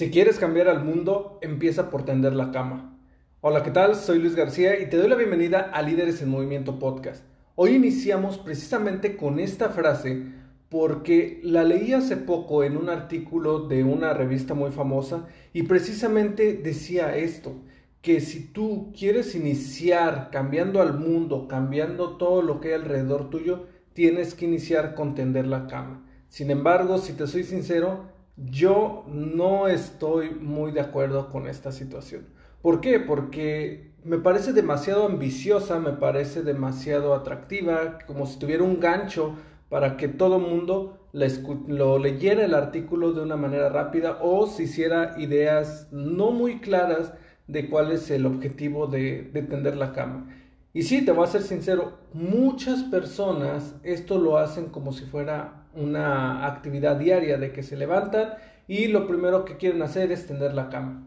Si quieres cambiar al mundo, empieza por tender la cama. Hola, ¿qué tal? Soy Luis García y te doy la bienvenida a Líderes en Movimiento Podcast. Hoy iniciamos precisamente con esta frase porque la leí hace poco en un artículo de una revista muy famosa y precisamente decía esto, que si tú quieres iniciar cambiando al mundo, cambiando todo lo que hay alrededor tuyo, tienes que iniciar con tender la cama. Sin embargo, si te soy sincero, yo no estoy muy de acuerdo con esta situación. ¿Por qué? Porque me parece demasiado ambiciosa, me parece demasiado atractiva, como si tuviera un gancho para que todo mundo lo leyera el artículo de una manera rápida o se hiciera ideas no muy claras de cuál es el objetivo de, de tender la cama. Y sí, te voy a ser sincero, muchas personas esto lo hacen como si fuera una actividad diaria de que se levantan y lo primero que quieren hacer es tender la cama.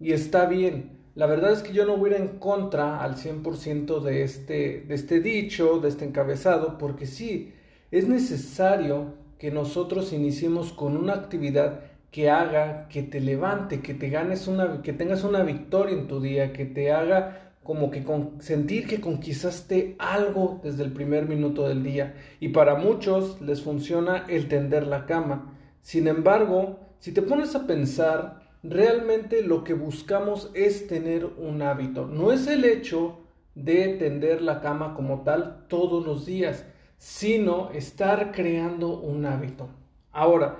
Y está bien. La verdad es que yo no voy a ir en contra al 100% de este, de este dicho, de este encabezado, porque sí, es necesario que nosotros iniciemos con una actividad que haga que te levante, que te ganes una, que tengas una victoria en tu día, que te haga como que sentir que conquistaste algo desde el primer minuto del día. Y para muchos les funciona el tender la cama. Sin embargo, si te pones a pensar, realmente lo que buscamos es tener un hábito. No es el hecho de tender la cama como tal todos los días sino estar creando un hábito. Ahora,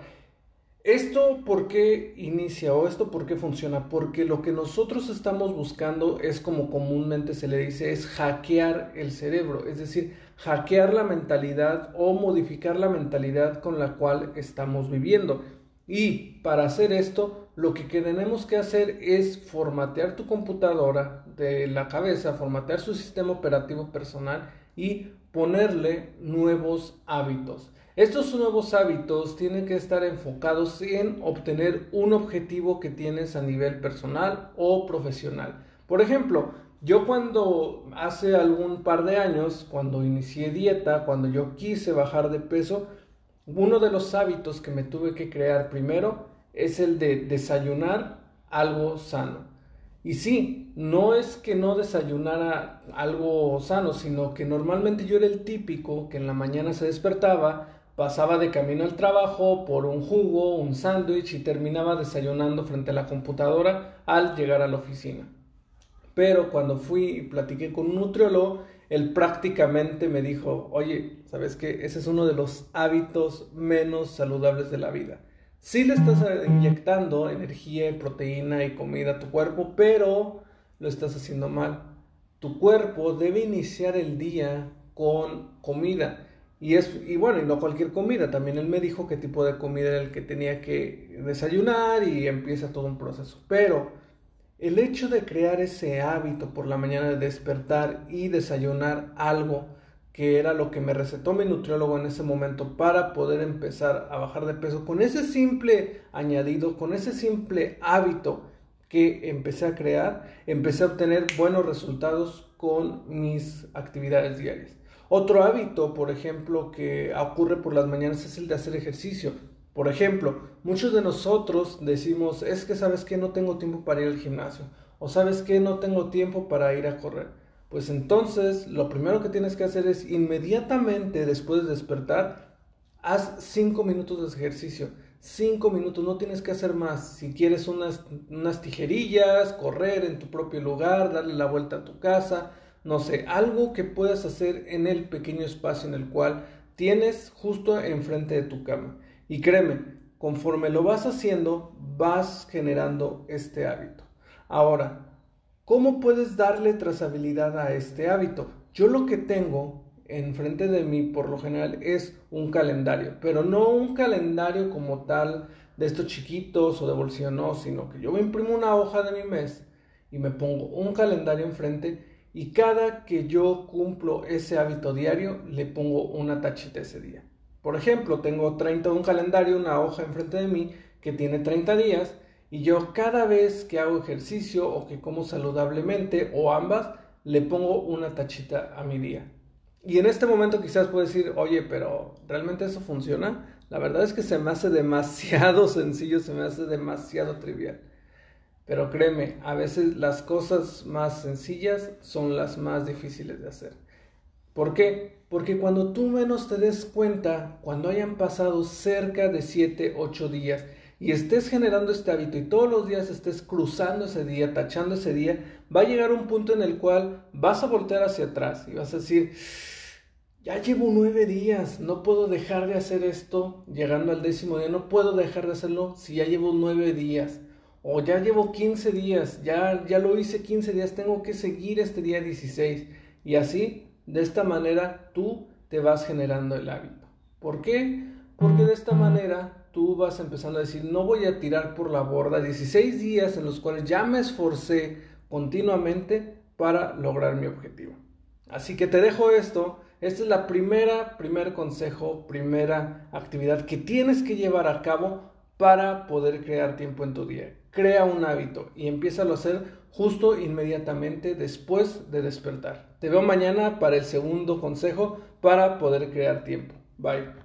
¿esto por qué inicia o esto por qué funciona? Porque lo que nosotros estamos buscando es como comúnmente se le dice, es hackear el cerebro, es decir, hackear la mentalidad o modificar la mentalidad con la cual estamos viviendo. Y para hacer esto, lo que tenemos que hacer es formatear tu computadora de la cabeza, formatear su sistema operativo personal y ponerle nuevos hábitos. Estos nuevos hábitos tienen que estar enfocados en obtener un objetivo que tienes a nivel personal o profesional. Por ejemplo, yo cuando hace algún par de años, cuando inicié dieta, cuando yo quise bajar de peso, uno de los hábitos que me tuve que crear primero es el de desayunar algo sano. Y sí, no es que no desayunara algo sano, sino que normalmente yo era el típico que en la mañana se despertaba, pasaba de camino al trabajo por un jugo, un sándwich y terminaba desayunando frente a la computadora al llegar a la oficina. Pero cuando fui y platiqué con un nutriólogo, él prácticamente me dijo, oye, ¿sabes qué? Ese es uno de los hábitos menos saludables de la vida Sí le estás inyectando energía, proteína y comida a tu cuerpo, pero lo estás haciendo mal. Tu cuerpo debe iniciar el día con comida. Y, es, y bueno, y no cualquier comida. También él me dijo qué tipo de comida era el que tenía que desayunar y empieza todo un proceso. Pero el hecho de crear ese hábito por la mañana de despertar y desayunar algo que era lo que me recetó mi nutriólogo en ese momento para poder empezar a bajar de peso, con ese simple añadido, con ese simple hábito que empecé a crear, empecé a obtener buenos resultados con mis actividades diarias. Otro hábito, por ejemplo, que ocurre por las mañanas es el de hacer ejercicio. Por ejemplo, muchos de nosotros decimos, es que sabes que no tengo tiempo para ir al gimnasio, o sabes que no tengo tiempo para ir a correr. Pues entonces lo primero que tienes que hacer es inmediatamente después de despertar, haz 5 minutos de ejercicio. 5 minutos, no tienes que hacer más. Si quieres unas, unas tijerillas, correr en tu propio lugar, darle la vuelta a tu casa, no sé, algo que puedas hacer en el pequeño espacio en el cual tienes justo enfrente de tu cama. Y créeme, conforme lo vas haciendo, vas generando este hábito. Ahora, ¿Cómo puedes darle trazabilidad a este hábito? Yo lo que tengo enfrente de mí por lo general es un calendario, pero no un calendario como tal de estos chiquitos o de bolsillo, no, sino que yo me imprimo una hoja de mi mes y me pongo un calendario enfrente y cada que yo cumplo ese hábito diario le pongo una tachita ese día. Por ejemplo, tengo 30 un calendario, una hoja enfrente de mí que tiene 30 días y yo cada vez que hago ejercicio o que como saludablemente o ambas le pongo una tachita a mi día. Y en este momento quizás puedes decir, oye, pero ¿realmente eso funciona? La verdad es que se me hace demasiado sencillo, se me hace demasiado trivial. Pero créeme, a veces las cosas más sencillas son las más difíciles de hacer. ¿Por qué? Porque cuando tú menos te des cuenta, cuando hayan pasado cerca de 7, 8 días y estés generando este hábito y todos los días estés cruzando ese día, tachando ese día, va a llegar un punto en el cual vas a voltear hacia atrás y vas a decir, ya llevo nueve días, no puedo dejar de hacer esto llegando al décimo día, no puedo dejar de hacerlo si ya llevo nueve días. O ya llevo 15 días, ya, ya lo hice 15 días, tengo que seguir este día 16. Y así, de esta manera, tú te vas generando el hábito. ¿Por qué? Porque de esta manera tú vas empezando a decir, no voy a tirar por la borda 16 días en los cuales ya me esforcé continuamente para lograr mi objetivo. Así que te dejo esto. Esta es la primera, primer consejo, primera actividad que tienes que llevar a cabo para poder crear tiempo en tu día. Crea un hábito y empieza a hacer justo inmediatamente después de despertar. Te veo mañana para el segundo consejo para poder crear tiempo. Bye.